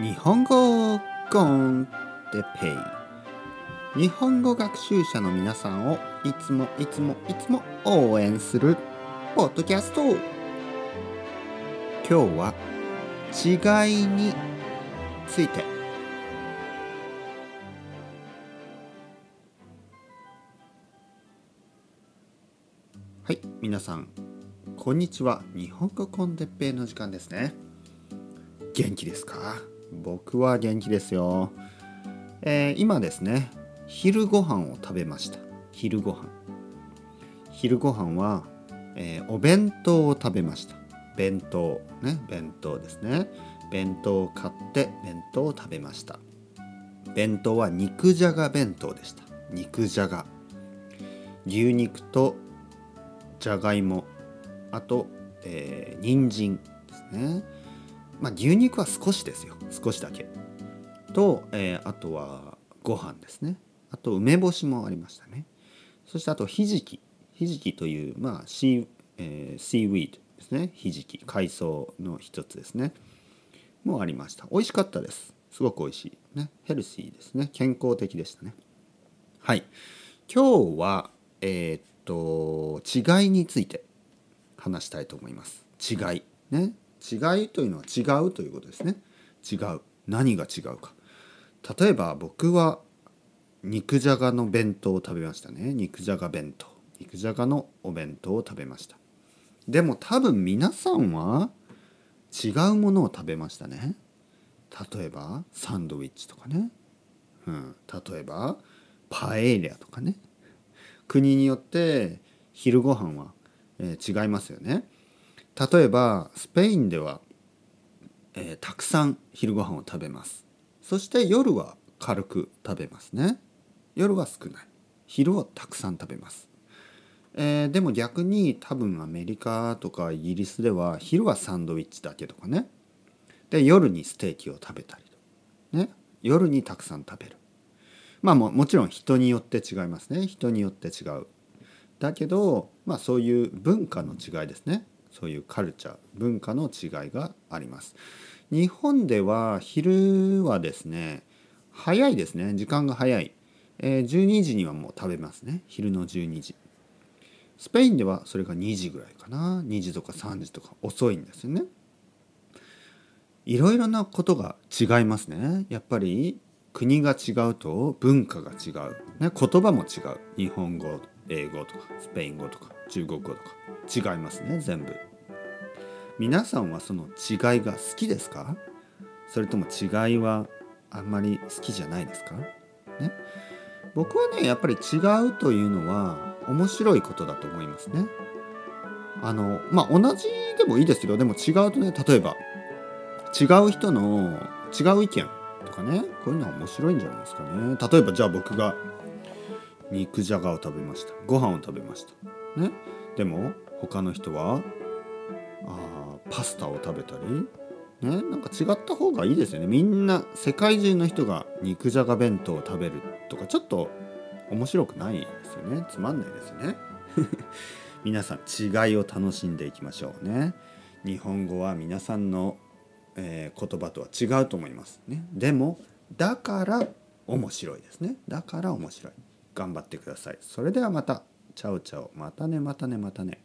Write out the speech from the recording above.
日本語コンテペイ。日本語学習者の皆さんをいつもいつもいつも応援するポッドキャスト。今日は違いについて。はい皆さんこんにちは。日本語コンテッペイの時間ですね。元気ですか？僕は元気ですよ、えー、今ですね昼ご飯を食べました。昼ご飯。昼ご飯は、えー、お弁当を食べました。弁当ね弁当ですね。弁当を買って弁当を食べました。弁当は肉じゃが弁当でした。肉じゃが。牛肉とじゃがいも。あと、えー、人参ですね。まあ、牛肉は少しですよ。少しだけ。と、えー、あとはご飯ですね。あと梅干しもありましたね。そしてあとひじき。ひじきというまあシー,、えー、シーウィードですね。ひじき。海藻の一つですね。もありました。美味しかったです。すごく美味しいね。ヘルシーですね。健康的でしたね。はい。今日はえー、っと違いについて話したいと思います。違い。ね。違いというのは違うということですね。違う。何が違うか。例えば僕は肉じゃがの弁当を食べましたね。肉じゃが弁当。肉じゃがのお弁当を食べました。でも多分皆さんは違うものを食べましたね。例えばサンドウィッチとかね、うん、例えばパエリアとかね。国によって昼ご飯は、えー、違いますよね。例えばスペインでは、えー、たくさん昼ご飯を食べます。そして夜は軽く食べますね。夜は少ない。昼をたくさん食べます、えー、でも逆に多分アメリカとかイギリスでは昼はサンドイッチだけとかね。で夜にステーキを食べたりね。夜にたくさん食べる。まあももちろん人によって違いますね。人によって違う。だけどまあそういう文化の違いですね。そういうカルチャー文化の違いがあります。日本では昼はですね早いですね。時間が早い、え、12時にはもう食べますね。昼の12時。スペインではそれが2時ぐらいかな。2時とか3時とか遅いんですよね。いろいろなことが違いますね。やっぱり国が違うと文化が違う、ね、言葉も違う。日本語英語とかスペイン語とか中国語とか。違いますね全部。皆さんはその違いが好きですか？それとも違いはあんまり好きじゃないですか？ね。僕はねやっぱり違うというのは面白いことだと思いますね。あのまあ同じでもいいですよでも違うとね例えば違う人の違う意見とかねこういうのは面白いんじゃないですかね。例えばじゃあ僕が肉じゃがを食べました。ご飯を食べました。ね？でも他の人はあパスタを食べたりね？なんか違った方がいいですよね。みんな世界中の人が肉じゃが弁当を食べるとかちょっと面白くないですよね。つまんないですよね。皆さん違いを楽しんでいきましょうね。日本語は皆さんの、えー、言葉とは違うと思いますね。でもだから面白いですね。だから面白い頑張ってください。それではまた。チャオチャオ。またねまたねまたね。